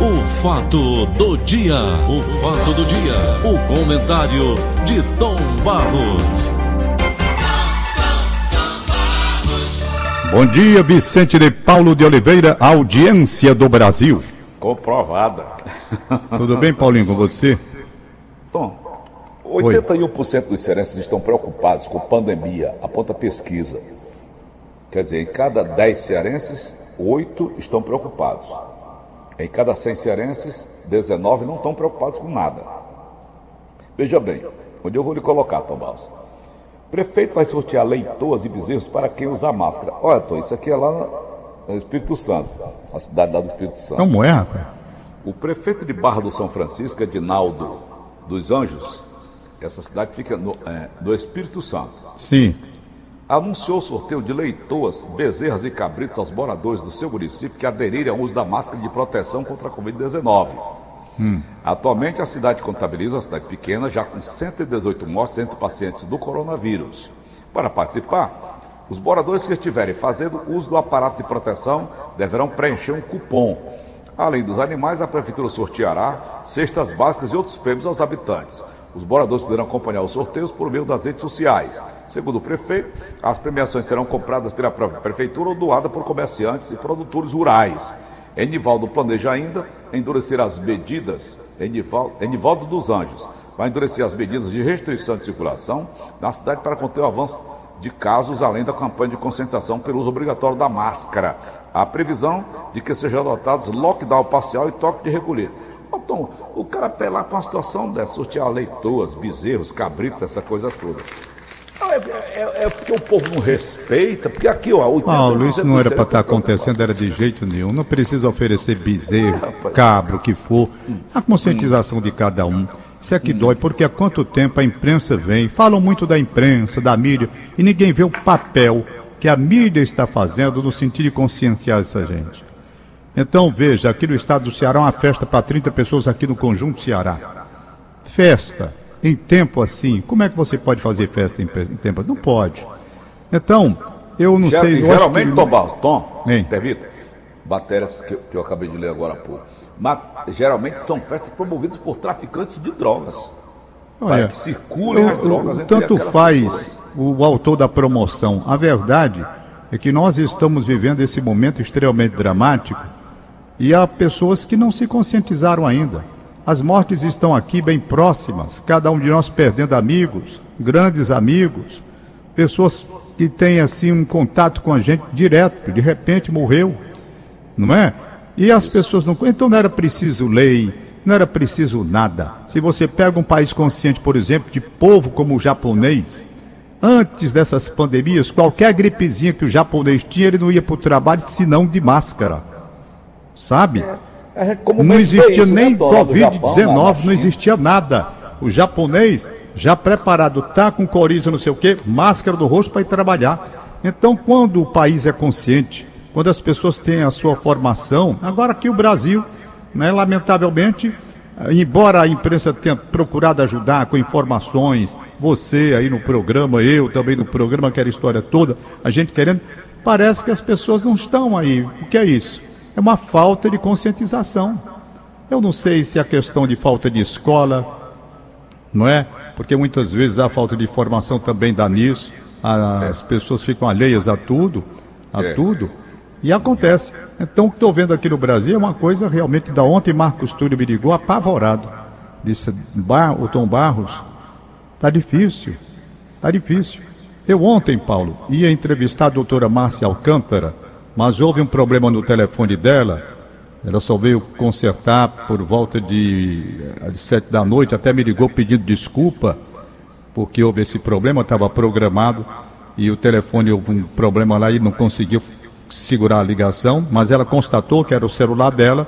O fato do dia, o fato do dia, o comentário de Tom Barros. Bom dia, Vicente de Paulo de Oliveira, audiência do Brasil. Comprovada. Tudo bem, Paulinho, com você? Tom, 81% dos cearenses estão preocupados com pandemia, aponta pesquisa. Quer dizer, em cada 10 cearenses, 8 estão preocupados. Em cada 100 cearenses, 19 não estão preocupados com nada. Veja bem, onde eu vou lhe colocar, Tom Barros. Prefeito vai sortear leitoas e bezerros para quem usar máscara. Olha, Tom, isso aqui é lá no Espírito Santo, a cidade lá do Espírito Santo. Como é, rapaz? O prefeito de Barra do São Francisco, Edinaldo dos Anjos, essa cidade fica no, é, no Espírito Santo, Sim. Anunciou o sorteio de leitoas, bezerras e cabritos aos moradores do seu município que aderirem ao uso da máscara de proteção contra a Covid-19. Atualmente, a cidade contabiliza uma cidade pequena, já com 118 mortes entre pacientes do coronavírus. Para participar, os moradores que estiverem fazendo uso do aparato de proteção deverão preencher um cupom. Além dos animais, a Prefeitura sorteará cestas básicas e outros prêmios aos habitantes. Os moradores poderão acompanhar os sorteios por meio das redes sociais. Segundo o prefeito, as premiações serão compradas pela própria Prefeitura ou doadas por comerciantes e produtores rurais. Enivaldo planeja ainda endurecer as medidas, Enival- Enivaldo dos Anjos, vai endurecer as medidas de restrição de circulação na cidade para conter o avanço de casos, além da campanha de conscientização pelo uso obrigatório da máscara. A previsão de que sejam adotados lockdown parcial e toque de recolher. Tom, o cara apelar para uma situação dessa, sortear leitoas, bezerros, cabritos, essa coisa toda. Não, É, é- é porque o povo não respeita, porque aqui, ó, 80% Paulo, isso não era para estar preocupado. acontecendo, era de jeito nenhum. Não precisa oferecer bezerro, cabro, o que for. A conscientização de cada um. Isso é que dói, porque há quanto tempo a imprensa vem, falam muito da imprensa, da mídia, e ninguém vê o papel que a mídia está fazendo no sentido de conscienciar essa gente. Então, veja, aqui no estado do Ceará, uma festa para 30 pessoas aqui no Conjunto Ceará. Festa, em tempo assim, como é que você pode fazer festa em, em tempo? Não pode. Então, eu não Ger- sei. geralmente, que- Tom Barros, Tom, Hein? permita, matérias que, que eu acabei de ler agora há pouco. Mas, geralmente são festas promovidas por traficantes de drogas. Para Olha, que circulem as eu- drogas eu- tanto faz o autor da promoção. A verdade é que nós estamos vivendo esse momento extremamente dramático e há pessoas que não se conscientizaram ainda. As mortes estão aqui bem próximas, cada um de nós perdendo amigos, grandes amigos, pessoas que têm assim um contato com a gente direto, de repente morreu, não é? E as pessoas não. Então não era preciso lei, não era preciso nada. Se você pega um país consciente, por exemplo, de povo como o japonês, antes dessas pandemias, qualquer gripezinha que o japonês tinha, ele não ia para o trabalho senão de máscara. Sabe? É, como Não existia isso, né, nem na Covid-19, não existia nada. O japonês já preparado, tá com coriza, não sei o quê, máscara do rosto para ir trabalhar. Então, quando o país é consciente, quando as pessoas têm a sua formação, agora aqui o Brasil, né, lamentavelmente, embora a imprensa tenha procurado ajudar com informações, você aí no programa, eu também no programa, aquela história toda, a gente querendo, parece que as pessoas não estão aí. O que é isso? É uma falta de conscientização. Eu não sei se é a questão de falta de escola, não é? Porque muitas vezes a falta de informação também dá nisso. As pessoas ficam alheias a tudo, a É. tudo. E acontece. Então, o que estou vendo aqui no Brasil é uma coisa realmente da ontem. Marcos Túlio me ligou apavorado. Disse, "Bar- o Tom Barros, tá difícil, tá difícil. Eu ontem, Paulo, ia entrevistar a doutora Márcia Alcântara, mas houve um problema no telefone dela. Ela só veio consertar por volta de, eh, de sete da noite, até me ligou pedindo desculpa, porque houve esse problema, estava programado e o telefone houve um problema lá e não conseguiu segurar a ligação, mas ela constatou que era o celular dela,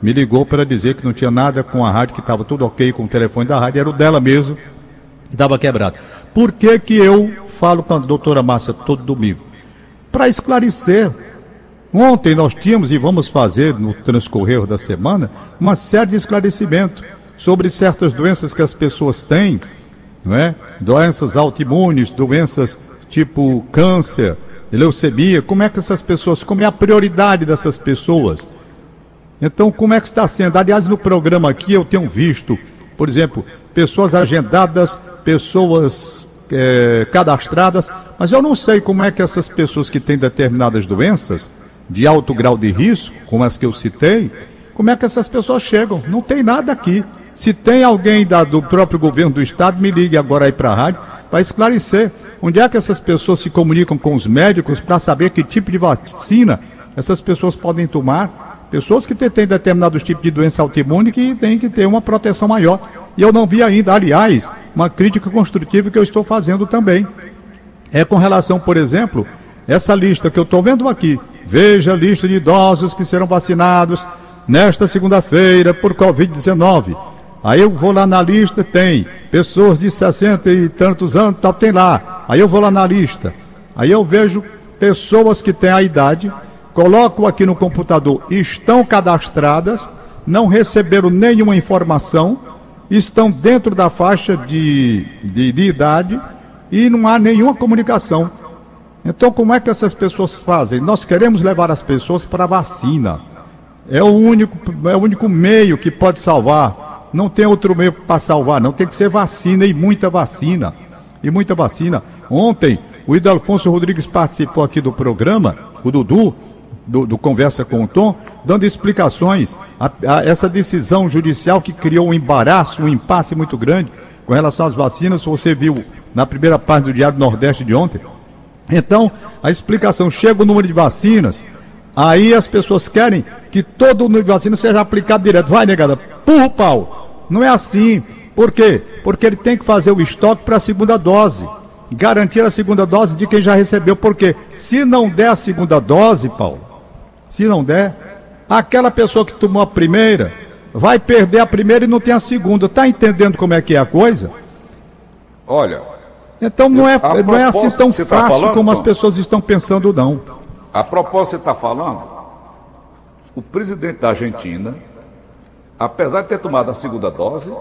me ligou para dizer que não tinha nada com a rádio, que estava tudo ok com o telefone da rádio, era o dela mesmo, que estava quebrado. Por que, que eu falo com a doutora Márcia todo domingo? Para esclarecer. Ontem nós tínhamos e vamos fazer no transcorrer da semana uma série de esclarecimento sobre certas doenças que as pessoas têm, não é? Doenças autoimunes, doenças tipo câncer, leucemia, como é que essas pessoas, como é a prioridade dessas pessoas? Então, como é que está sendo? Aliás, no programa aqui eu tenho visto, por exemplo, pessoas agendadas, pessoas é, cadastradas, mas eu não sei como é que essas pessoas que têm determinadas doenças, de alto grau de risco, como as que eu citei, como é que essas pessoas chegam? Não tem nada aqui. Se tem alguém da, do próprio governo do estado, me ligue agora aí para a rádio para esclarecer onde é que essas pessoas se comunicam com os médicos para saber que tipo de vacina essas pessoas podem tomar. Pessoas que têm determinados tipos de doença autoimune que têm que ter uma proteção maior. E eu não vi ainda, aliás, uma crítica construtiva que eu estou fazendo também. É com relação, por exemplo, essa lista que eu estou vendo aqui. Veja a lista de idosos que serão vacinados nesta segunda-feira por Covid-19. Aí eu vou lá na lista, tem pessoas de 60 e tantos anos, tal, tem lá. Aí eu vou lá na lista. Aí eu vejo pessoas que têm a idade, coloco aqui no computador, estão cadastradas, não receberam nenhuma informação, estão dentro da faixa de, de, de idade e não há nenhuma comunicação. Então, como é que essas pessoas fazem? Nós queremos levar as pessoas para a vacina. É o único, é o único meio que pode salvar não tem outro meio para salvar, não. Tem que ser vacina e muita vacina. E muita vacina. Ontem, o Ido Alfonso Rodrigues participou aqui do programa, o Dudu, do, do Conversa com o Tom, dando explicações a, a essa decisão judicial que criou um embaraço, um impasse muito grande com relação às vacinas. Você viu na primeira parte do Diário Nordeste de ontem. Então, a explicação chega o número de vacinas, Aí as pessoas querem que todo o número de vacina seja aplicado direto. Vai, negada, purra o pau. Não é assim. Por quê? Porque ele tem que fazer o estoque para a segunda dose. Garantir a segunda dose de quem já recebeu. Porque se não der a segunda dose, Paulo, se não der, aquela pessoa que tomou a primeira vai perder a primeira e não tem a segunda. Está entendendo como é que é a coisa? Olha. Então não é, não é assim tão tá fácil tá falando, como as pessoas estão pensando, não. A propósito, você está falando, o presidente da Argentina, apesar de ter tomado a segunda dose,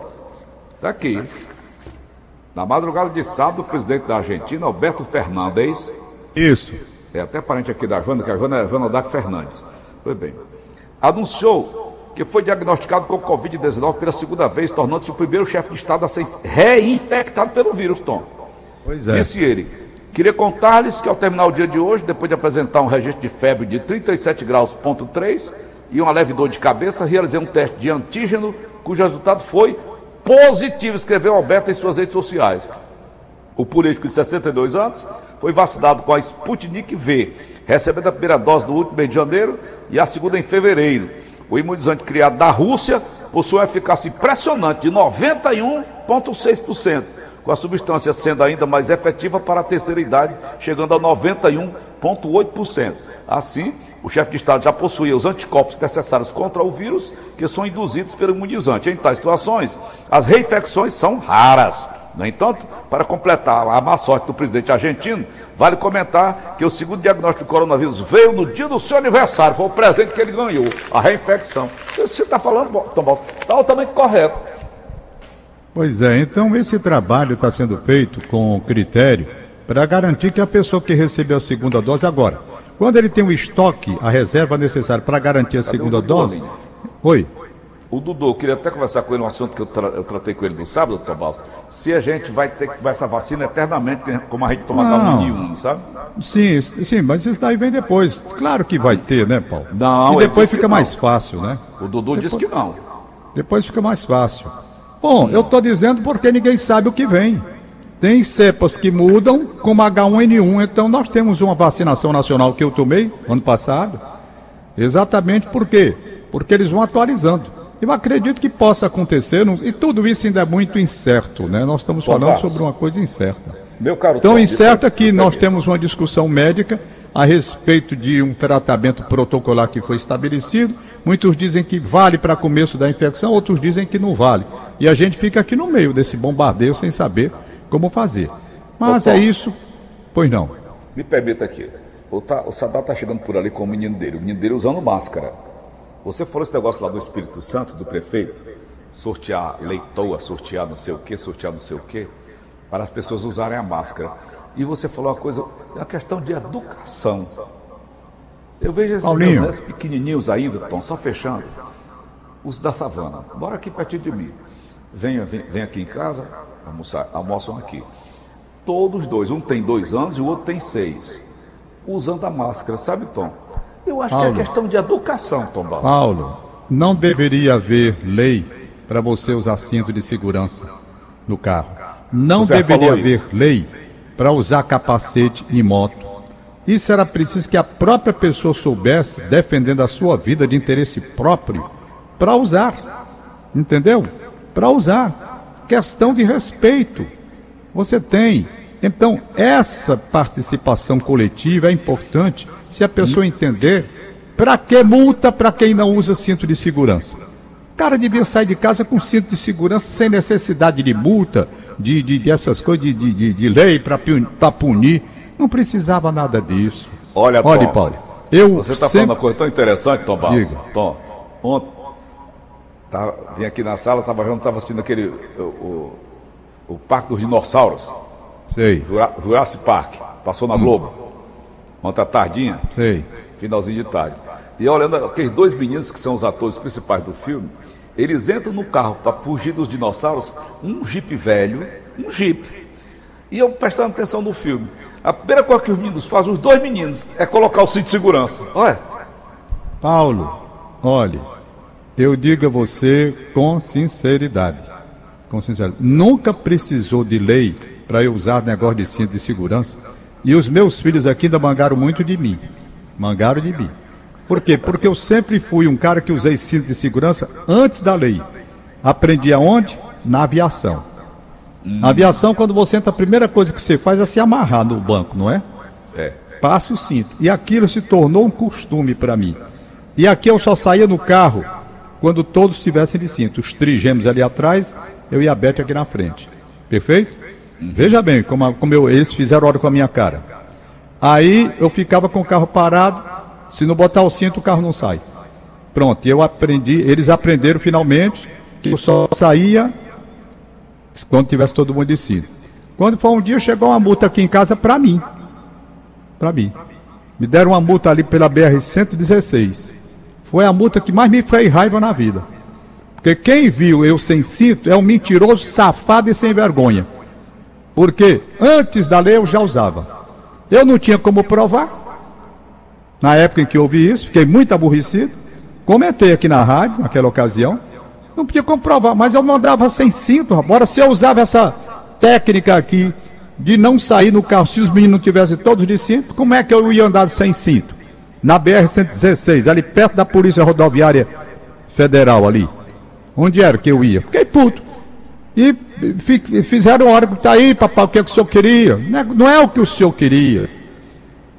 está aqui. Na madrugada de sábado, o presidente da Argentina, Alberto Fernandes. Isso. É até parente aqui da Joana, que a Joana é Joana Dac Fernandes. Foi bem. Anunciou que foi diagnosticado com Covid-19 pela segunda vez, tornando-se o primeiro chefe de Estado a ser reinfectado pelo vírus, Tom. Pois é. Disse ele Queria contar-lhes que ao terminar o dia de hoje, depois de apresentar um registro de febre de 37 graus ponto 3 e uma leve dor de cabeça, realizei um teste de antígeno cujo resultado foi positivo, escreveu Alberto em suas redes sociais. O político de 62 anos foi vacinado com a Sputnik V, recebendo a primeira dose no último mês de janeiro e a segunda em fevereiro. O imunizante criado da Rússia possui uma eficácia impressionante de 91,6% com a substância sendo ainda mais efetiva para a terceira idade, chegando a 91,8%. Assim, o chefe de Estado já possuía os anticorpos necessários contra o vírus, que são induzidos pelo imunizante. Em tais situações, as reinfecções são raras. No entanto, para completar a má sorte do presidente argentino, vale comentar que o segundo diagnóstico do coronavírus veio no dia do seu aniversário, foi o presente que ele ganhou, a reinfecção. Você está falando, Tom, está altamente correto. Pois é, então esse trabalho está sendo feito com critério para garantir que a pessoa que recebeu a segunda dose agora, quando ele tem o estoque, a reserva necessária para garantir a segunda dose. Oi. O Dudu, eu queria até conversar com ele um assunto que eu, tra eu tratei com ele no sábado, doutor Balsa. Se a gente vai ter que tomar essa vacina eternamente, como a gente toma não. H1N1, sabe? Sim, sim, mas isso daí vem depois. Claro que vai ter, né, Paulo? Não, E depois fica mais fácil, né? O Dudu depois, disse que não. Depois fica mais fácil. Bom, eu estou dizendo porque ninguém sabe o que vem. Tem cepas que mudam, como H1N1. Então, nós temos uma vacinação nacional que eu tomei ano passado. Exatamente por quê? Porque eles vão atualizando. Eu acredito que possa acontecer, não... e tudo isso ainda é muito incerto, né? Nós estamos falando sobre uma coisa incerta. Meu caro Tão incerta que nós temos uma discussão médica a respeito de um tratamento protocolar que foi estabelecido. Muitos dizem que vale para começo da infecção, outros dizem que não vale. E a gente fica aqui no meio desse bombardeio sem saber como fazer. Mas Ô, é isso. Pois não. Me permita aqui. O, tá, o Sadat está chegando por ali com o menino dele. O menino dele usando máscara. Você falou esse negócio lá do Espírito Santo, do prefeito? Sortear leitoa, sortear não sei o quê, sortear não sei o quê, para as pessoas usarem a máscara. E você falou uma coisa, é uma questão de educação. Eu vejo esses pequenininhos ainda, Tom, só fechando. os da savana. Bora aqui pertinho de mim. Venha, vem, vem aqui em casa, almoçar, almoçam aqui. Todos dois, um tem dois anos e o outro tem seis. Usando a máscara, sabe, Tom? Eu acho Paulo, que é questão de educação, Tom Barros. Paulo, não deveria haver lei para você usar cinto de segurança no carro. Não deveria haver isso. lei para usar capacete em moto. Isso era preciso que a própria pessoa soubesse, defendendo a sua vida de interesse próprio, para usar. Entendeu? Para usar. Questão de respeito. Você tem. Então, essa participação coletiva é importante se a pessoa entender para que multa para quem não usa cinto de segurança. O cara devia sair de casa com cinto de segurança sem necessidade de multa, de, de, dessas coisas, de, de, de lei para punir. Não precisava nada disso. Olha, Olha Tom, Paulo. Eu você está sempre... falando uma coisa tão interessante, Tom Barros. Diga. Tom, ontem, tá, vim aqui na sala, estava estava assistindo aquele, o, o, o, Parque dos Dinossauros. Sei. Jurassic Park. Passou na hum. Globo. Ontem à tardinha. Sei. Finalzinho de tarde. E olhando aqueles dois meninos que são os atores principais do filme, eles entram no carro para fugir dos dinossauros, um jipe velho, um jipe. E eu prestando atenção no filme. A primeira coisa que os meninos fazem, os dois meninos, é colocar o cinto de segurança. Olha. Paulo, olhe, eu digo a você com sinceridade. Com sinceridade. Nunca precisou de lei para eu usar negócio de cinto de segurança. E os meus filhos aqui ainda mangaram muito de mim. Mangaram de mim. Por quê? Porque eu sempre fui um cara que usei cinto de segurança antes da lei. Aprendi aonde? Na aviação. Hum. Na aviação, quando você entra, a primeira coisa que você faz é se amarrar no banco, não é? É. Passa o cinto. E aquilo se tornou um costume para mim. E aqui eu só saía no carro quando todos estivessem de cinto. Os trigêmeos ali atrás, eu e a Beth aqui na frente. Perfeito? Uhum. Veja bem como, como eu, eles fizeram hora com a minha cara. Aí eu ficava com o carro parado, se não botar o cinto, o carro não sai. Pronto, eu aprendi, eles aprenderam finalmente que eu só saía quando tivesse todo mundo de cinto. Quando foi um dia, chegou uma multa aqui em casa para mim. Para mim. Me deram uma multa ali pela BR-116. Foi a multa que mais me fez raiva na vida. Porque quem viu eu sem cinto é um mentiroso, safado e sem vergonha. Porque antes da lei eu já usava. Eu não tinha como provar. Na época em que ouvi isso, fiquei muito aborrecido. Comentei aqui na rádio, naquela ocasião. Não podia comprovar, mas eu mandava sem cinto, Agora, se eu usava essa técnica aqui de não sair no carro se os meninos não tivessem todos de cinto, como é que eu ia andar sem cinto? Na BR-116, ali perto da Polícia Rodoviária Federal ali. Onde era que eu ia? Fiquei puto. E fizeram hora, tá aí, papai, o que, é que o senhor queria? Não é o que o senhor queria.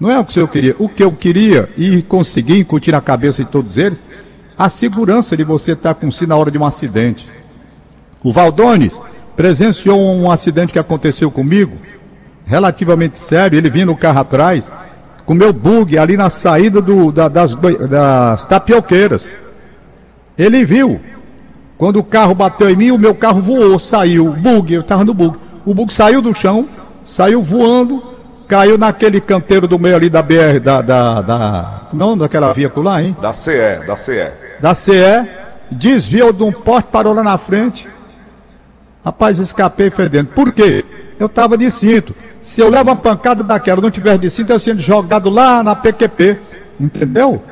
Não é o que senhor queria. O que eu queria e consegui incutir na cabeça de todos eles, a segurança de você estar com si na hora de um acidente. O Valdones presenciou um acidente que aconteceu comigo, relativamente sério. Ele vinha no carro atrás, com meu bug ali na saída do, da, das, das tapioqueiras. Ele viu. Quando o carro bateu em mim, o meu carro voou, saiu. Bug, eu estava no bug. O bug saiu do chão, saiu voando caiu naquele canteiro do meio ali da BR, da. da, da não, daquela via lá, hein? Da CE, da CE. Da CE, desviou de um poste, parou lá na frente. Rapaz, escapei fedendo. Por quê? Eu estava de cinto. Se eu levo uma pancada daquela não tiver de cinto, eu sendo jogado lá na PQP. Entendeu?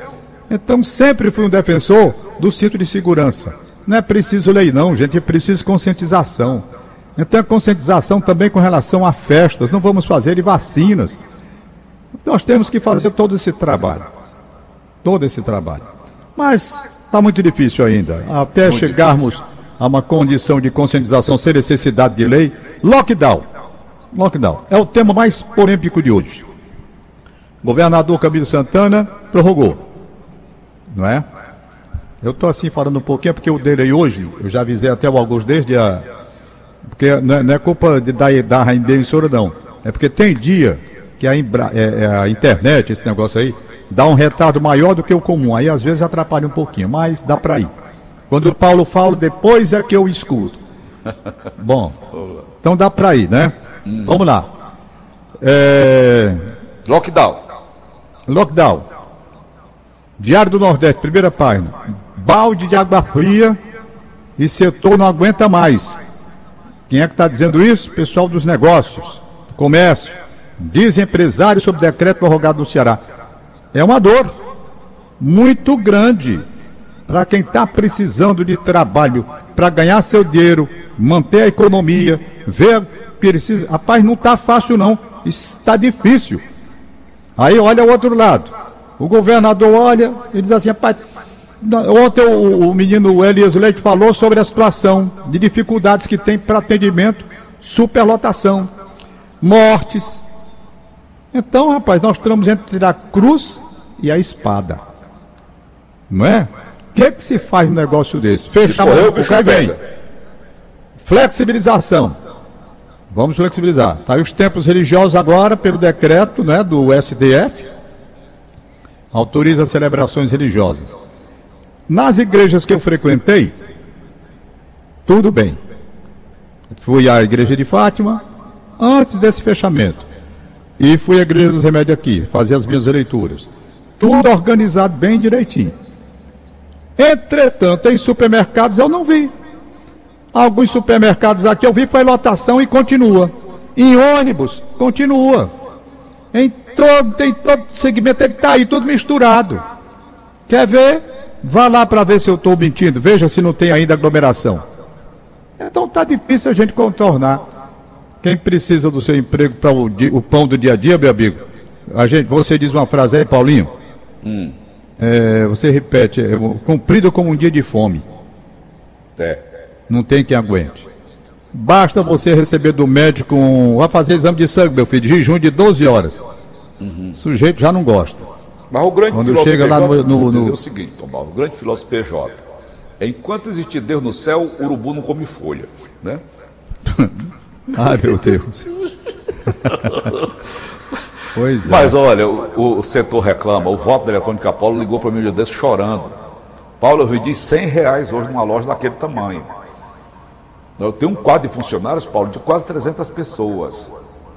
Então sempre fui um defensor do cinto de segurança. Não é preciso lei, não, gente, é preciso conscientização. Então, a conscientização também com relação a festas, não vamos fazer de vacinas. Nós temos que fazer todo esse trabalho. Todo esse trabalho. Mas está muito difícil ainda. Até muito chegarmos difícil. a uma condição de conscientização sem necessidade de lei. Lockdown. Lockdown. É o tema mais polêmico de hoje. Governador Camilo Santana prorrogou. Não é? Eu estou assim falando um pouquinho porque o dele aí hoje, eu já avisei até o Augusto desde a porque não é, não é culpa de, da, da emissora, não. É porque tem dia que a, é, é, a internet, esse negócio aí, dá um retardo maior do que o comum. Aí às vezes atrapalha um pouquinho, mas dá para ir. Quando o Paulo fala, depois é que eu escuto. Bom, então dá para ir, né? Hum. Vamos lá. É... Lockdown. Lockdown. Diário do Nordeste, primeira página. balde de água fria e setor não aguenta mais. Quem é que está dizendo isso? Pessoal dos negócios, do comércio. Diz empresários sobre decreto prorrogado no Ceará. É uma dor muito grande para quem está precisando de trabalho para ganhar seu dinheiro, manter a economia, ver precisa. Rapaz, não está fácil não. Está difícil. Aí olha o outro lado. O governador olha e diz assim, rapaz, ontem o, o menino Elias Leite falou sobre a situação de dificuldades que tem para atendimento, superlotação, mortes. Então, rapaz, nós estamos entre a cruz e a espada. Não é? O que, que se faz um negócio desse? Fechar o bicho vem. Flexibilização. Vamos flexibilizar. Tá aí os templos religiosos agora, pelo decreto né, do STF, autoriza celebrações religiosas. Nas igrejas que eu frequentei, tudo bem. Fui à igreja de Fátima antes desse fechamento. E fui à igreja dos remédios aqui, fazer as minhas leituras. Tudo organizado bem direitinho. Entretanto, em supermercados eu não vi. Alguns supermercados aqui eu vi que foi lotação e continua. Em ônibus, continua. Em todo, tem todo segmento, ele está aí tudo misturado. Quer ver? Vá lá para ver se eu estou mentindo. Veja se não tem ainda aglomeração. Então está difícil a gente contornar. Quem precisa do seu emprego para o, o, pão do dia a dia, meu amigo? A gente, você diz uma frase aí, Paulinho. Hum. É, você repete, é, cumprido como um dia de fome. É. Não tem quem aguente. Basta você receber do médico um. Vai fazer exame de sangue, meu filho, de jejum de 12 horas. Uhum. O sujeito já não gosta. Mas o grande Quando filósofo chega PJ, lá no, no, no... o seguinte, Tom Paulo, o grande filósofo PJ. Enquanto existir Deus no céu, o urubu não come folha, né? Ai, meu Deus. pois é. Mas olha, o, o, setor reclama, o voto da Eletrônica Paulo ligou para mim um dia desse chorando. Paulo, eu vendi 100 reais hoje numa loja daquele tamanho. Eu tenho um quadro de funcionários, Paulo, de quase 300 pessoas,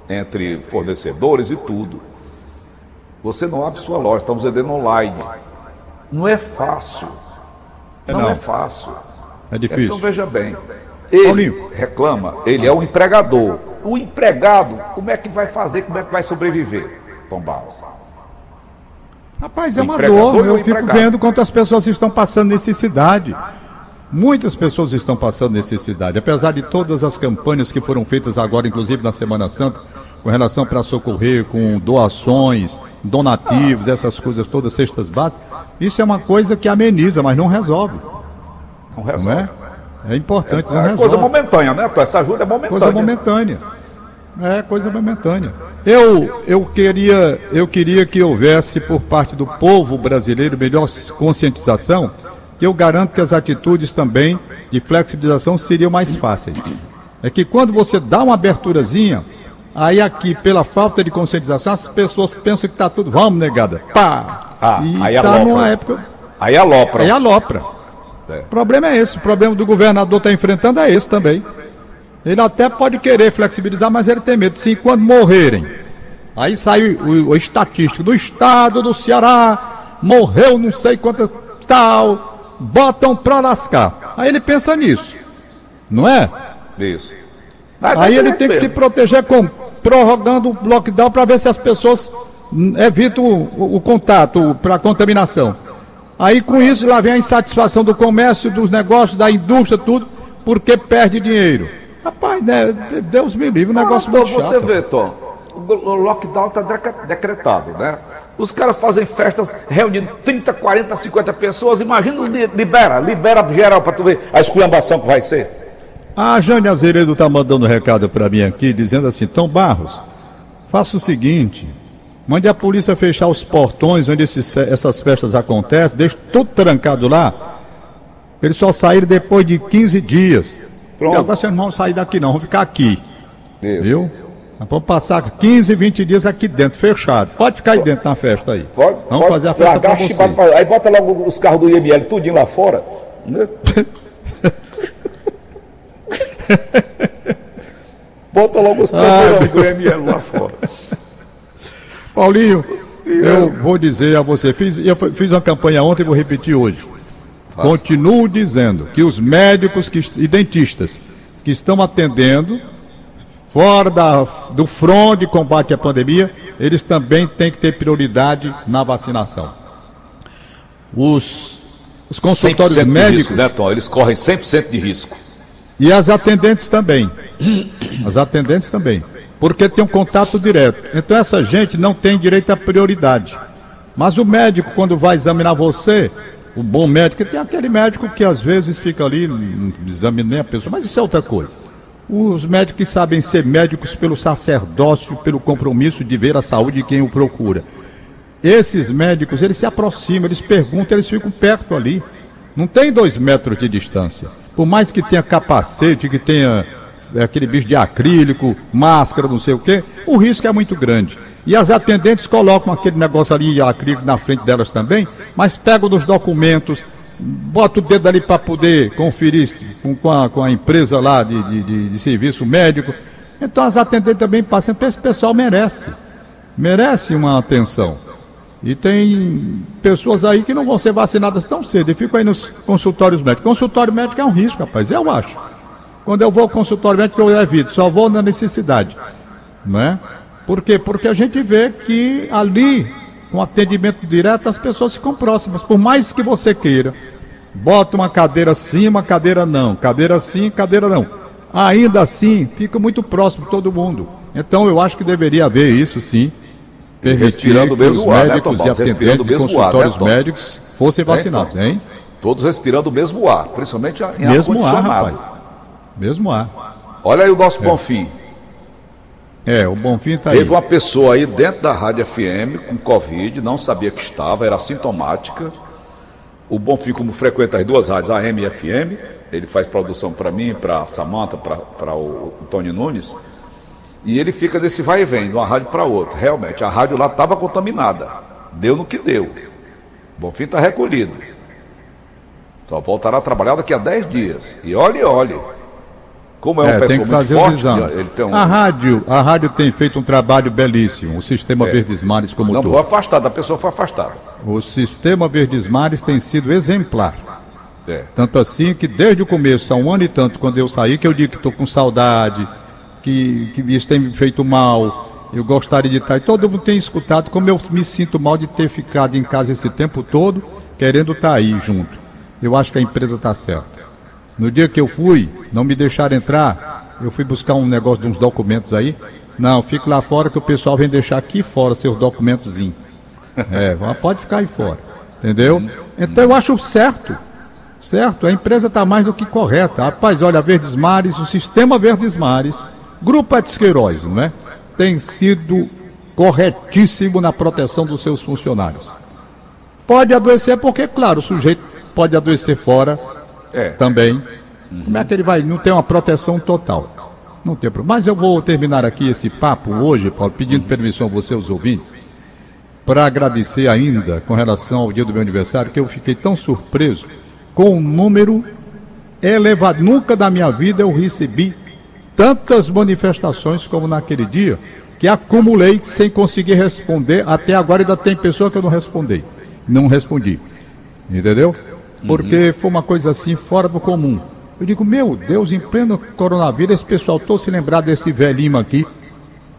entre fornecedores e tudo. Você não abre sua loja, estamos vendendo online. Não é fácil. Não, não. é fácil. É difícil. Então veja bem. Ele Paulinho. reclama, ele é o empregador. O empregado, como é que vai fazer, como é que vai sobreviver, Barros? Rapaz, é uma dor. Eu fico vendo quantas pessoas estão passando necessidade. Muitas pessoas estão passando necessidade, apesar de todas as campanhas que foram feitas agora, inclusive na Semana Santa, com relação para socorrer, com doações, donativos, essas coisas todas, cestas básicas. Isso é uma coisa que ameniza, mas não resolve. Não resolve. Não é? é importante, é, não é coisa momentânea, né? Essa ajuda é momentânea. Coisa momentânea. É coisa momentânea. Eu, eu, queria, eu queria que houvesse por parte do povo brasileiro melhor conscientização que eu garanto que as atitudes também de flexibilização seriam mais fáceis. É que quando você dá uma aberturazinha, aí aqui, pela falta de conscientização, as pessoas pensam que está tudo, vamos, negada, pá! Ah, e aí tá numa época. Aí alopra. Aí alopra. É. O problema é esse, o problema do governador está enfrentando é esse também. Ele até pode querer flexibilizar, mas ele tem medo. Sim, quando morrerem. Aí sai o, o estatístico do estado do Ceará, morreu não sei quanto tal, botam para lascar. Aí ele pensa nisso, não é? Isso. Aí ele tem que se proteger com prorrogando o lockdown para ver se as pessoas evitam o, o contato para contaminação. Aí com isso lá vem a insatisfação do comércio, dos negócios, da indústria, tudo, porque perde dinheiro. Rapaz, né? Deus me livre, um negócio ah, muito chato. Você vê, Tom, o lockdown está decretado, né? Os caras fazem festas reunindo 30, 40, 50 pessoas. Imagina, libera, libera geral para tu ver a esculhambação que vai ser. A Jane Azeredo está mandando um recado para mim aqui, dizendo assim: Tom Barros, faça o seguinte. Mande a polícia fechar os portões onde esses, essas festas acontecem, deixe tudo trancado lá. Eles só saírem depois de 15 dias. Pronto. E agora vocês não vão sair daqui, não, vão ficar aqui. Isso. Viu? Nós vamos passar 15, 20 dias aqui dentro, fechado. Pode ficar aí dentro na festa aí. Pode, vamos pode fazer a festa vocês. Pra... Aí bota logo os carros do IML tudinho lá fora. Né? bota logo os ah, IML lá fora. Paulinho, eu vou dizer a você, fiz, eu fiz uma campanha ontem e vou repetir hoje. Continuo dizendo que os médicos que, e dentistas que estão atendendo fora da, do front de combate à pandemia, eles também têm que ter prioridade na vacinação. Os, os consultórios médicos. Risco, né, Tom? Eles correm 100% de risco. E as atendentes também. As atendentes também. Porque tem um contato direto. Então essa gente não tem direito à prioridade. Mas o médico, quando vai examinar você, o bom médico, tem aquele médico que às vezes fica ali, não a pessoa, mas isso é outra coisa. Os médicos sabem ser médicos pelo sacerdócio, pelo compromisso de ver a saúde de quem o procura. Esses médicos, eles se aproximam, eles perguntam, eles ficam perto ali. Não tem dois metros de distância. Por mais que tenha capacete, que tenha é, aquele bicho de acrílico, máscara, não sei o quê, o risco é muito grande. E as atendentes colocam aquele negócio ali de acrílico na frente delas também, mas pegam dos documentos, bota o dedo ali para poder conferir com, com, a, com, a, empresa lá de, de, de, de, serviço médico. Então as atendentes também passam. Então esse pessoal merece. Merece uma atenção. E tem pessoas aí que não vão ser vacinadas tão cedo e ficam aí nos consultórios médicos. Consultório médico é um risco, rapaz, eu acho. Quando eu vou ao consultório médico, eu evito, só vou na necessidade. Não é? Por quê? Porque a gente vê que ali com atendimento direto, as pessoas ficam próximas. Por mais que você queira, bota uma cadeira sim, uma cadeira não, cadeira sim, cadeira não. Ainda assim, fica muito próximo todo mundo. Então eu acho que deveria haver isso sim. Permitir que os ar, né, médicos né, e atendentes e consultórios ar, né, médicos fossem vacinados, hein? Todos respirando o mesmo ar, principalmente em mesmo ar, rapaz. Mesmo ar. Olha aí o nosso é. Bonfim. É, o Bonfim está aí. Teve uma pessoa aí dentro da Rádio FM com Covid, não sabia que estava, era sintomática. O Bonfim, como frequenta as duas rádios, AM e FM, ele faz produção para mim, para Samanta, para o, o Tony Nunes. E ele fica desse vai e vem, de uma rádio para outra. Realmente, a rádio lá estava contaminada. Deu no que deu. Bonfim está recolhido. Só voltará a trabalhar daqui a 10 dias. E olhe, olhe. Como é, é uma pessoa muito forte, ele tem um... a rádio, a rádio tem feito um trabalho belíssimo. O sistema é. Verdes Mares como Não, todo. Não, afastado, a pessoa foi afastada. O sistema Verdes Mares tem sido exemplar. É. Tanto assim que desde o começo, há um ano e tanto, quando eu saí, que eu digo que estou com saudade, que, que isso tem me feito mal, eu gostaria de estar. E todo mundo tem escutado como eu me sinto mal de ter ficado em casa esse tempo todo, querendo estar aí junto. Eu acho que a empresa está certa. No dia que eu fui, não me deixaram entrar. Eu fui buscar um negócio de uns documentos aí. Não, fico lá fora que o pessoal vem deixar aqui fora seus documentos. É, pode ficar aí fora. Entendeu? Então eu acho certo. Certo? A empresa está mais do que correta. Rapaz, olha, Verdes Mares, o sistema Verdes Mares, Grupo Atisqueiroz, não é? Tem sido corretíssimo na proteção dos seus funcionários. Pode adoecer porque, claro, o sujeito pode adoecer fora é. também. Uhum. Como é que ele vai? Não tem uma proteção total. Não tem problema. Mas eu vou terminar aqui esse papo hoje, Paulo, pedindo uhum. permissão a você, os ouvintes, para agradecer ainda com relação ao dia do meu aniversário, que eu fiquei tão surpreso com o número elevado. Nunca na minha vida eu recebi tantas manifestações como naquele dia, que acumulei sem conseguir responder. Até agora ainda tem pessoa que eu não respondi. Não respondi. Entendeu? porque uhum. foi uma coisa assim fora do comum. Eu digo, meu Deus, em pleno coronavírus, esse pessoal todo se lembrar desse velhinho aqui,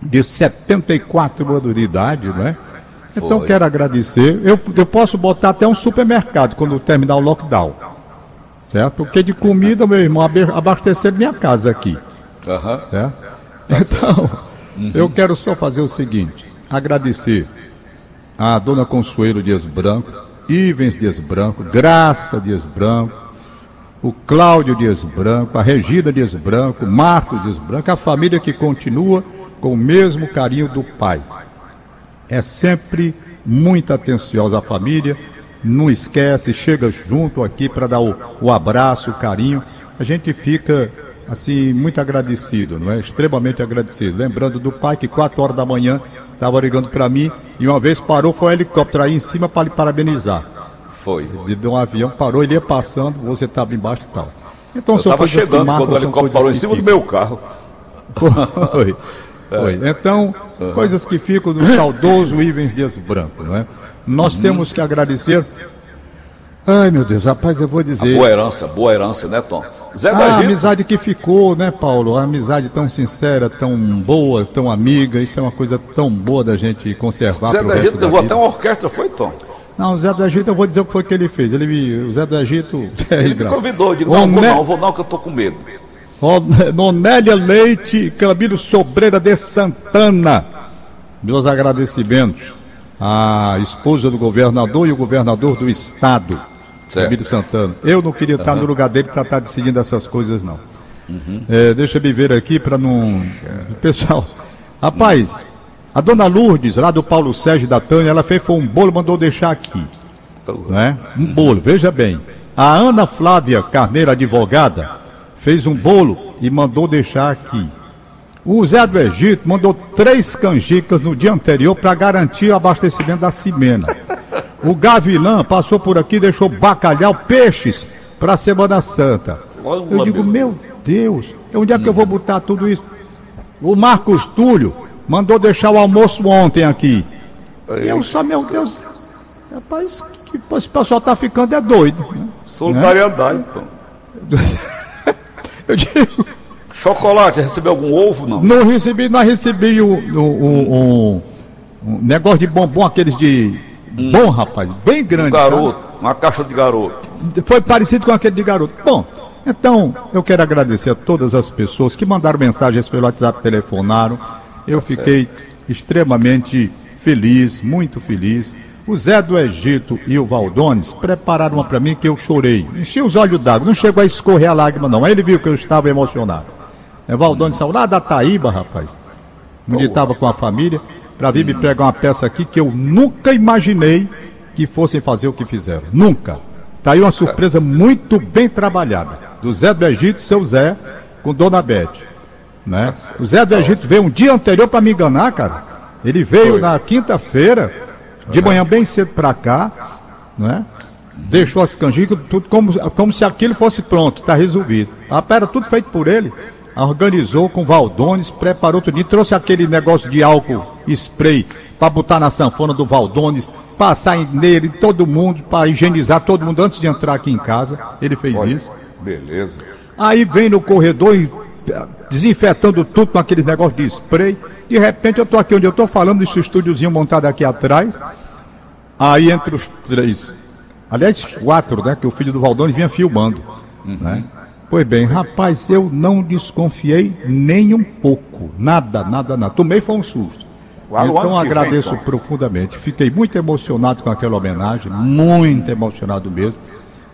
de 74 anos de idade, não é? Então Foi. quero agradecer. Eu, eu posso botar até um supermercado quando terminar o lockdown. Certo? Porque de comida, meu irmão, abastecer minha casa aqui. Uhum. Certo? Então, uhum. eu quero só fazer o seguinte: agradecer a dona Consuelo Dias Branco, Ivens Dias Branco, Graça Dias Branco, o Cláudio Dias Branco, a Regida Dias Branco, Marcos Dias Branco, a família que continua com o mesmo carinho do pai. É sempre muito atenciosa a família, não esquece, chega junto aqui para dar o, o abraço, o carinho. A gente fica assim, muito agradecido, não é? Extremamente agradecido. Lembrando do pai que quatro horas da manhã estava ligando para mim e uma vez parou, foi um helicóptero aí em cima para lhe parabenizar. Foi. De, de um avião, parou, ele ia passando, você estava embaixo e tal. Então, são coisas chegando, marcam, quando o helicóptero parou em cima do meu carro. Foi. Foi. Então, uhum. coisas que ficam do saudoso Ivens Dias Branco, não é? Nós uhum. temos que agradecer Ai, meu Deus, rapaz, eu vou dizer. Boa herança, boa herança, né, Tom? Zé da a amizade que ficou, né, Paulo? A amizade tão sincera, tão boa, tão amiga. Isso é uma coisa tão boa da gente conservar. Zé do Egito levou até uma orquestra, foi, Tom? Não, o Zé do Egito, eu vou dizer o que foi que ele fez. Ele, o Zé do Egito. É ele me convidou, eu digo, não, vou não, vou não, que eu tô com medo. Nonélia Leite, Camilo Sobreira de Santana. Meus agradecimentos à esposa do governador e o governador do estado, Camilo Santana. Eu não queria estar no lugar dele para estar decidindo essas coisas, não. Uhum. É, deixa eu me ver aqui para não. Pessoal, rapaz, a dona Lourdes, lá do Paulo Sérgio da Tânia, ela fez um bolo, mandou deixar aqui. Né? Um bolo, veja bem. A Ana Flávia Carneiro, advogada, fez um bolo e mandou deixar aqui. O Zé do Egito mandou três canjicas no dia anterior para garantir o abastecimento da Cimena. O Gavilã passou por aqui e deixou bacalhau, peixes para a Semana Santa. Eu digo, meu Deus, onde é que eu vou botar tudo isso? O Marcos Túlio mandou deixar o almoço ontem aqui. E eu só, meu Deus, rapaz, que esse pessoal tá ficando é doido. Né? Solidariedade, né? então. eu digo. Chocolate, recebeu algum ovo, não? Não recebi, não recebi o, o, o, o negócio de bombom, aqueles de. Hum. Bom, rapaz, bem grande. Um garoto, sabe? uma caixa de garoto. Foi parecido com aquele de garoto. Bom, então eu quero agradecer a todas as pessoas que mandaram mensagens pelo WhatsApp, telefonaram. Eu tá fiquei certo. extremamente feliz, muito feliz. O Zé do Egito e o Valdones prepararam uma para mim que eu chorei. Enchi os olhos d'água, não chegou a escorrer a lágrima, não. Aí ele viu que eu estava emocionado. É Valdone saiu lá da Taíba, rapaz, onde estava com a família, para vir me pregar uma peça aqui que eu nunca imaginei que fossem fazer o que fizeram. Nunca. Tá aí uma surpresa muito bem trabalhada. Do Zé do Egito, seu Zé, com Dona Bete. Né? O Zé do Egito veio um dia anterior para me enganar, cara. Ele veio Foi. na quinta-feira, de manhã bem cedo para cá, né? Deixou as canjicas, tudo como, como se aquilo fosse pronto, tá resolvido. A era tudo feito por ele organizou com Valdones, preparou tudo, trouxe aquele negócio de álcool spray para botar na sanfona do Valdones, passar nele todo mundo, para higienizar todo mundo antes de entrar aqui em casa. Ele fez Olha, isso. Beleza. Aí vem no corredor e eh, desinfetando tudo com aquele negócio de spray. De repente eu tô aqui onde eu tô falando, desse estúdiozinho montado aqui atrás. Aí entre os três, aliás, quatro, né? Que o filho do Valdones vinha filmando. Uhum. Né? Pois bem, rapaz, eu não desconfiei nem um pouco. Nada, nada, nada. Tomei foi um susto. Então agradeço então. profundamente. Fiquei muito emocionado com aquela homenagem, muito emocionado mesmo.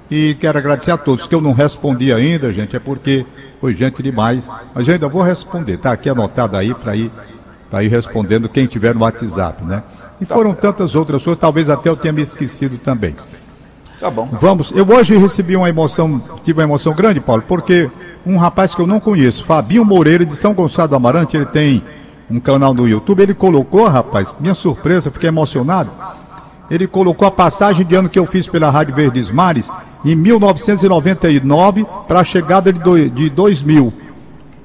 E quero agradecer a todos. Que eu não respondi ainda, gente, é porque foi gente demais. Mas eu ainda vou responder, tá aqui anotado aí para ir, pra ir respondendo quem tiver no WhatsApp, né? E tá foram tantas outras coisas, talvez até eu tenha me esquecido também. Tá bom. Vamos. Eu hoje recebi uma emoção, tive uma emoção grande, Paulo, porque um rapaz que eu não conheço, Fabinho Moreira, de São Gonçalo do Amarante, ele tem um canal no YouTube, ele colocou, rapaz, minha surpresa, fiquei emocionado. Ele colocou a passagem de ano que eu fiz pela Rádio Verdes Mares em 1999 para a chegada de, do, de 2000,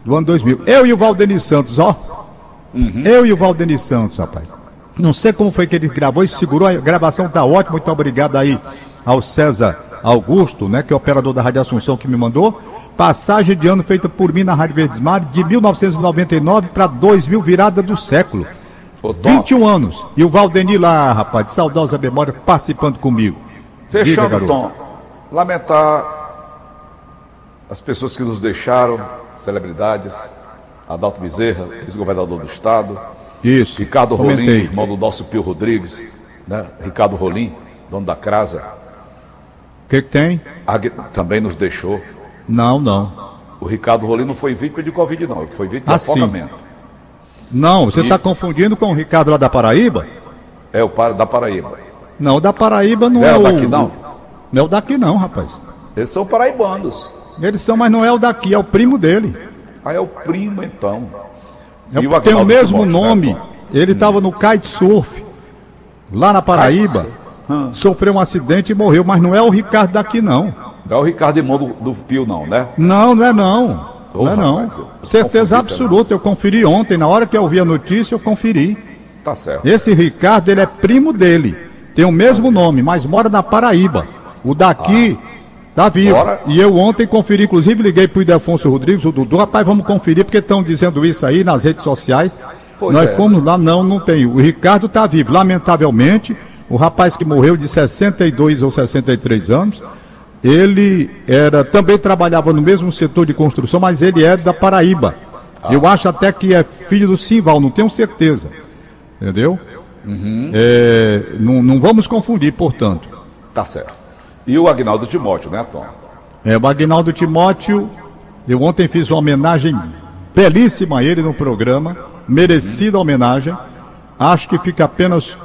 do ano 2000. Eu e o Valdeni Santos, ó. Uhum. Eu e o Valdeni Santos, rapaz. Não sei como foi que ele gravou e segurou, a gravação tá ótima, muito obrigado aí ao César Augusto, né, que é o operador da Rádio Assunção que me mandou. Passagem de ano feita por mim na Rádio Verdes Mar de 1999 para 2000, virada do século. 21 anos. E o Valdeni lá, rapaz, de saudosa memória, participando comigo. Fechando, Diga, Tom. Lamentar as pessoas que nos deixaram, celebridades, Adalto Bezerra, ex-governador do Estado. Isso. Ricardo Rolim, irmão do nosso Pio Rodrigues, né? Ricardo Rolim, dono da Crasa, que, que tem? Também nos deixou. Não, não. O Ricardo Rolim não foi vítima de Covid, não. Ele foi vítima de afogamento. Não, você está e... confundindo com o Ricardo lá da Paraíba? É o da Paraíba. Não, o da Paraíba não, é, é o daqui, não? Não é o daqui, não, rapaz. Eles são paraibanos. Eles são, mas não é o daqui, é o primo dele. Ah, é o primo, então. É, o tem o mesmo nome. Né, Ele estava no kitesurf, lá na Paraíba. Hum. Sofreu um acidente e morreu, mas não é o Ricardo daqui, não. Não é o Ricardo irmão do, do Pio, não, né? Não, não é não. Oh, não é não. Rapaz, Certeza absoluta, eu conferi ontem, na hora que eu vi a notícia, eu conferi. Tá certo. Esse Ricardo, ele é primo dele. Tem o mesmo nome, mas mora na Paraíba. O daqui tá vivo. Bora. E eu ontem conferi, inclusive liguei pro Ildefonso Rodrigues, o Dudu, rapaz, vamos conferir, porque estão dizendo isso aí nas redes sociais. Pois Nós é. fomos lá, não, não tem. O Ricardo tá vivo, lamentavelmente. O rapaz que morreu de 62 ou 63 anos, ele era também trabalhava no mesmo setor de construção, mas ele é da Paraíba. Eu acho até que é filho do Simval, não tenho certeza. Entendeu? É, não, não vamos confundir, portanto. Tá certo. E o Agnaldo Timóteo, né, Tom? É, o Agnaldo Timóteo, eu ontem fiz uma homenagem belíssima a ele no programa, merecida homenagem. Acho que fica apenas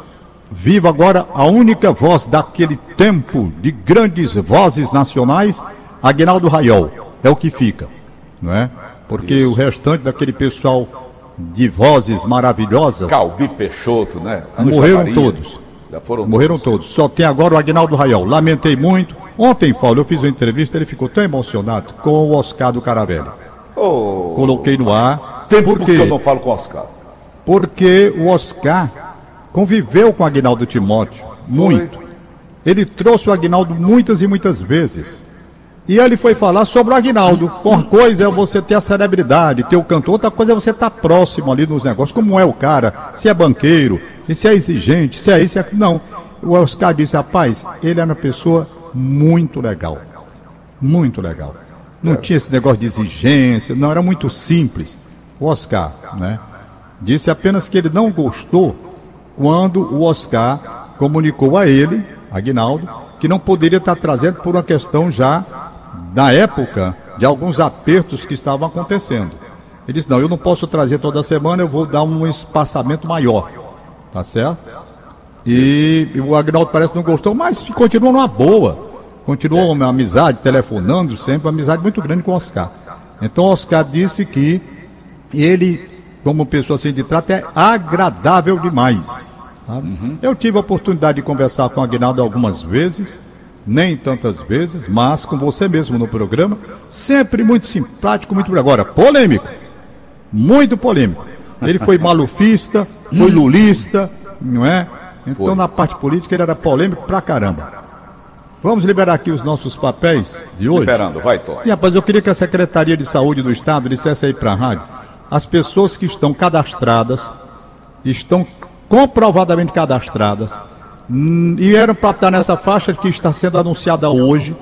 viva agora a única voz daquele tempo de grandes vozes nacionais, Agnaldo Raiol. É o que fica, não é? Porque Isso. o restante daquele pessoal de vozes maravilhosas Calbi Peixoto, né? Morreram Maria. todos. Morreram todos. Só tem agora o Agnaldo Raiol. Lamentei muito. Ontem, Paulo, eu fiz uma entrevista, ele ficou tão emocionado com o Oscar do Caravelli. Ô, Coloquei no ar. tempo Por porque eu quê? não falo com o Oscar. Porque o Oscar conviveu com o Agnaldo Timóteo muito. Ele trouxe o Agnaldo muitas e muitas vezes. E ele foi falar sobre o Agnaldo. Uma coisa é você ter a celebridade, ter o cantor, outra coisa é você estar próximo ali nos negócios, como é o cara, se é banqueiro, e se é exigente, se é isso, se é. Não. O Oscar disse, rapaz, ele era uma pessoa muito legal. Muito legal. Não tinha esse negócio de exigência, não, era muito simples. O Oscar, né? Disse apenas que ele não gostou quando o Oscar comunicou a ele, Aguinaldo, que não poderia estar trazendo por uma questão já da época de alguns apertos que estavam acontecendo. Ele disse: Não, eu não posso trazer toda semana, eu vou dar um espaçamento maior. Tá certo? E, e o Agnaldo parece que não gostou, mas continua numa boa. Continuou uma amizade, telefonando sempre, uma amizade muito grande com o Oscar. Então o Oscar disse que ele, como pessoa assim de trato, é agradável demais. sabe? Eu tive a oportunidade de conversar com o Agnaldo algumas vezes, nem tantas vezes, mas com você mesmo no programa, sempre muito simpático, muito agora polêmico, muito polêmico. Ele foi malufista, foi lulista, não é? Então Foi. na parte política ele era polêmico pra caramba. Vamos liberar aqui os nossos papéis de hoje. Liberando, vai, Tom. Sim, rapaz, eu queria que a Secretaria de Saúde do Estado dissesse aí para a rádio, as pessoas que estão cadastradas, estão comprovadamente cadastradas, hum, e eram para estar nessa faixa que está sendo anunciada hoje,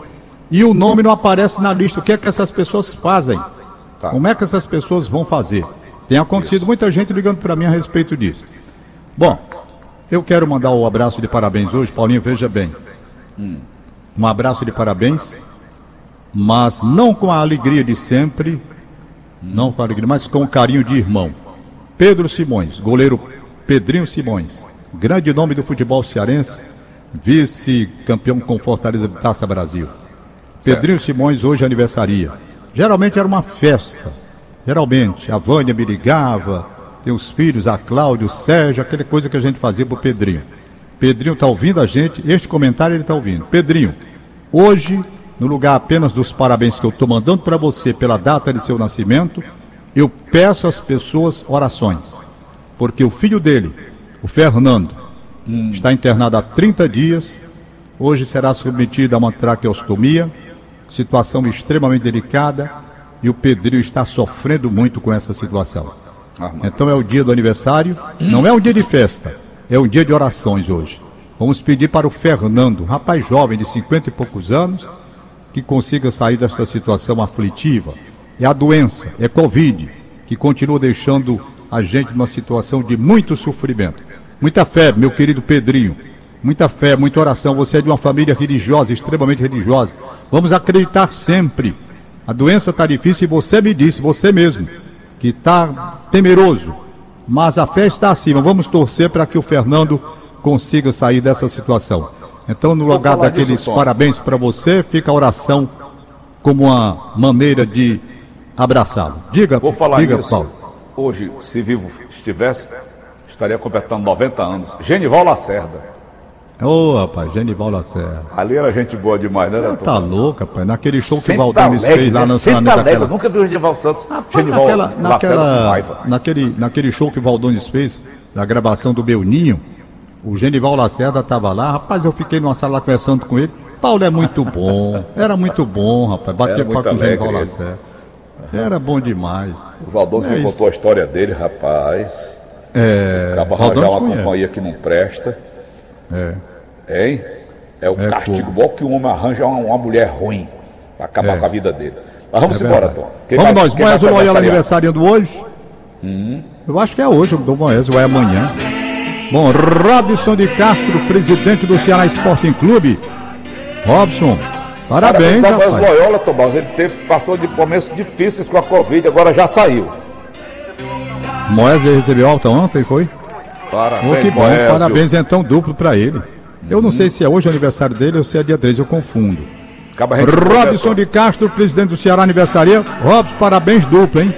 e o nome não aparece na lista. O que é que essas pessoas fazem? Tá. Como é que essas pessoas vão fazer? Tem acontecido muita gente ligando para mim a respeito disso. Bom, eu quero mandar o abraço de parabéns hoje, Paulinho, veja bem. Um abraço de parabéns, mas não com a alegria de sempre, não com alegria, mas com carinho de irmão. Pedro Simões, goleiro Pedrinho Simões, grande nome do futebol cearense, vice-campeão com Fortaleza de Taça Brasil. Pedrinho Simões hoje aniversaria. Geralmente era uma festa. Geralmente, a Vânia me ligava, tem os filhos, a Cláudia, o Sérgio, aquela coisa que a gente fazia pro Pedrinho. Pedrinho está ouvindo a gente, este comentário ele está ouvindo. Pedrinho, hoje, no lugar apenas dos parabéns que eu estou mandando para você pela data de seu nascimento, eu peço às pessoas orações. Porque o filho dele, o Fernando, está internado há 30 dias, hoje será submetido a uma traqueostomia, situação extremamente delicada, e o Pedrinho está sofrendo muito com essa situação. Armando. Então é o dia do aniversário, não é um dia de festa, é um dia de orações hoje. Vamos pedir para o Fernando, um rapaz jovem de 50 e poucos anos, que consiga sair desta situação aflitiva. É a doença, é Covid, que continua deixando a gente numa situação de muito sofrimento. Muita fé, meu querido Pedrinho. Muita fé, muita oração. Você é de uma família religiosa, extremamente religiosa. Vamos acreditar sempre. A doença está difícil e você me disse, você mesmo, que está temeroso. Mas a fé está acima. Vamos torcer para que o Fernando consiga sair dessa situação. Então, no lugar daqueles disso, parabéns para você, fica a oração como uma maneira de abraçá-lo. Diga, Vou falar diga, nisso. Paulo. Hoje, se vivo estivesse, estaria completando 90 anos. Genival Lacerda. Ô, rapaz, Genival Lacerda. Ali era gente boa demais, né, Neto? Tá louco, rapaz. Naquele show que o Senta Valdones alegre, fez lá né? no Senta daquela. Nunca vi o Genival Santos. Rapaz, Genival naquela, naquela, naquele, naquele show que o Valdones fez, da gravação do Belninho, o Genival Lacerda estava lá. Rapaz, eu fiquei numa sala conversando com ele. Paulo é muito bom. Era muito bom, rapaz. Bater papo com o Genival Lacerda. Era bom demais. O Valdoso é me contou a história dele, rapaz. É. Acaba arranjar uma conhece. companhia que não presta. É. Hein? É o é castigo bom que um homem arranja uma, uma mulher ruim para acabar é. com a vida dele. Mas vamos é embora, Tom. Quem vamos nós. Moésio Loyola aniversariando hoje? Hum. Eu acho que é hoje do Moésio, ou é amanhã. Bom, Robson de Castro, presidente do Ceará Sporting Clube. Robson, parabéns, parabéns rapaz. Loyola, Tomás, ele teve, passou de momentos difíceis com a Covid, agora já saiu. Moésio recebeu alta ontem, foi? Parabéns, oh, que bom, Moésio. parabéns então duplo para ele. Eu não sei se é hoje o aniversário dele ou se é dia 3, eu confundo. Robson de Castro, presidente do Ceará, aniversaria. Robson, parabéns duplo, hein?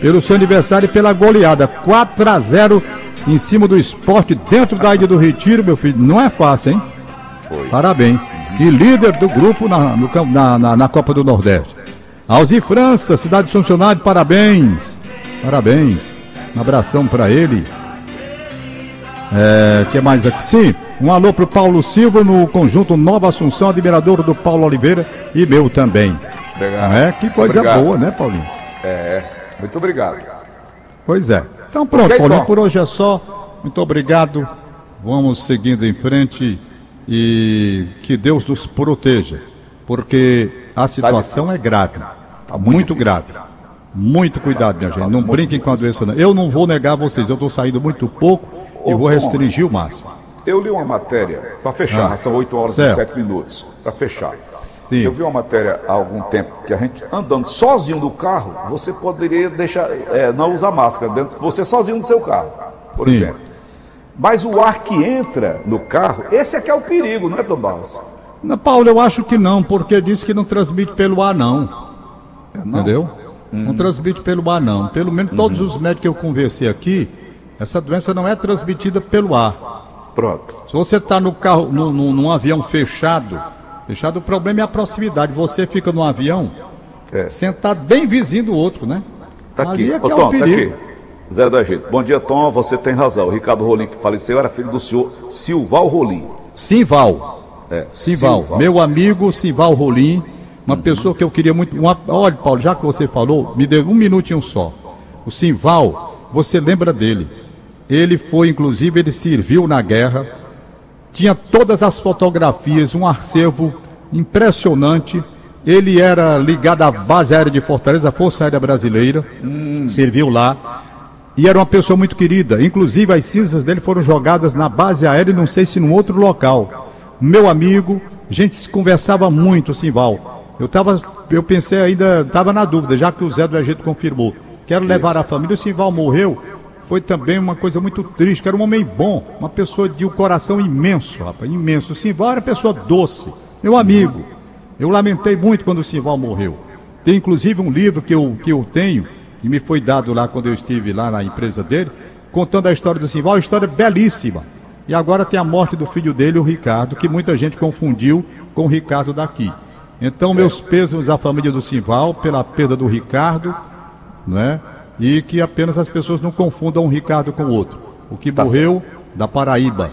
Pelo seu aniversário e pela goleada. 4 a 0 em cima do esporte, dentro da Ilha do Retiro, meu filho. Não é fácil, hein? Foi. Parabéns. E líder do grupo na, no, na, na, na Copa do Nordeste. Alzi França, cidade de funcionário, parabéns. Parabéns. Um abração para ele. É, que mais aqui? Sim, um alô pro Paulo Silva no conjunto Nova Assunção, admirador do Paulo Oliveira e meu também. Obrigado. É, que coisa obrigado. boa, né, Paulinho? É, muito obrigado. Pois é. Então pronto, okay, Paulinho, por hoje é só. Muito obrigado. Vamos seguindo em frente e que Deus nos proteja, porque a tá situação é grave, tá muito, muito grave. Muito cuidado, minha gente. Não brinquem com a doença, não. Eu não vou negar a vocês, eu estou saindo muito pouco e vou restringir o máximo. Eu li uma matéria, para fechar, ah, são 8 horas certo. e 7 minutos, para fechar. Sim. Eu vi uma matéria há algum tempo que a gente andando sozinho no carro, você poderia deixar, é, não usar máscara, dentro, você sozinho no seu carro, por Sim. exemplo. Mas o ar que entra no carro, esse é que é o perigo, não é, Tom Barros? Não, Paulo, eu acho que não, porque disse que não transmite pelo ar, não. não? Entendeu? Hum. Não transmite pelo ar, não. Pelo menos todos uhum. os médicos que eu conversei aqui, essa doença não é transmitida pelo ar. Pronto. Se você está no carro, no, no, num avião fechado, fechado, o problema é a proximidade. Você fica no avião, é. sentado bem vizinho do outro, né? Tá aqui. É Ô, é Tom, tá aqui. Zé da Egito. Bom dia, Tom. Você tem razão. O Ricardo Rolim, que faleceu, era filho do senhor Silval Rolim. Simval. É, Simval. Meu amigo Simval Rolim uma pessoa que eu queria muito. Uma, olha, Paulo, já que você falou, me dê um minutinho só. O Simval, você lembra dele? Ele foi, inclusive, ele serviu na guerra, tinha todas as fotografias, um acervo impressionante. Ele era ligado à base aérea de Fortaleza, a Força Aérea Brasileira, hum. serviu lá. E era uma pessoa muito querida. Inclusive, as cinzas dele foram jogadas na base aérea, não sei se num outro local. Meu amigo, a gente conversava muito, Simval. Eu tava, eu pensei ainda, estava na dúvida, já que o Zé do Egito confirmou. Quero levar a família. O Simval morreu, foi também uma coisa muito triste, que era um homem bom, uma pessoa de um coração imenso, rapaz, imenso. O Simval era pessoa doce, meu amigo. Eu lamentei muito quando o Simval morreu. Tem inclusive um livro que eu, que eu tenho, e me foi dado lá quando eu estive lá na empresa dele, contando a história do Simval, uma história belíssima. E agora tem a morte do filho dele, o Ricardo, que muita gente confundiu com o Ricardo daqui. Então, meus pêsames à família do Simval pela perda do Ricardo, né? E que apenas as pessoas não confundam um Ricardo com o outro. O que tá morreu certo. da Paraíba,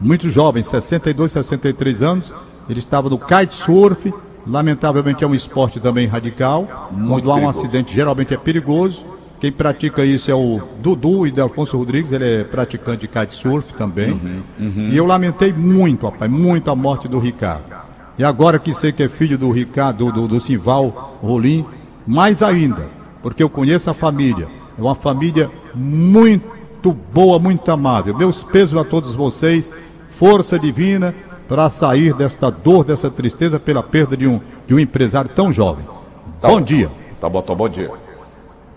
muito jovem, 62, 63 anos, ele estava no kitesurf, lamentavelmente é um esporte também radical, muito quando há um acidente geralmente é perigoso. Quem pratica isso é o Dudu e Delfonso Rodrigues, ele é praticante de kitesurf também. Uhum, uhum. E eu lamentei muito, rapaz, muito a morte do Ricardo. E agora que sei que é filho do Ricardo, do, do Simval Rolim, mais ainda, porque eu conheço a família. É uma família muito boa, muito amável. Meus pesos a todos vocês, força divina para sair desta dor, dessa tristeza pela perda de um, de um empresário tão jovem. Tá bom, bom dia. Tá bom, tá bom dia.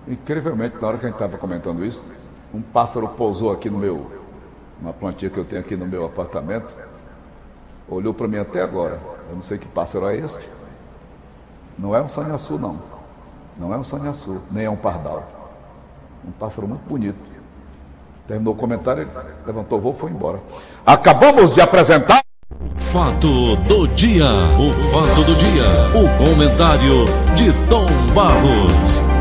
Incrivelmente, na hora que a gente estava comentando isso, um pássaro pousou aqui no meu, uma plantinha que eu tenho aqui no meu apartamento olhou para mim até agora. Eu não sei que pássaro é este. Não é um sanhaçu, não. Não é um sanhaçu, nem é um pardal. Um pássaro muito bonito. Terminou o comentário, levantou o voo e foi embora. Acabamos de apresentar. Fato do dia. O fato do dia. O comentário de Tom Barros.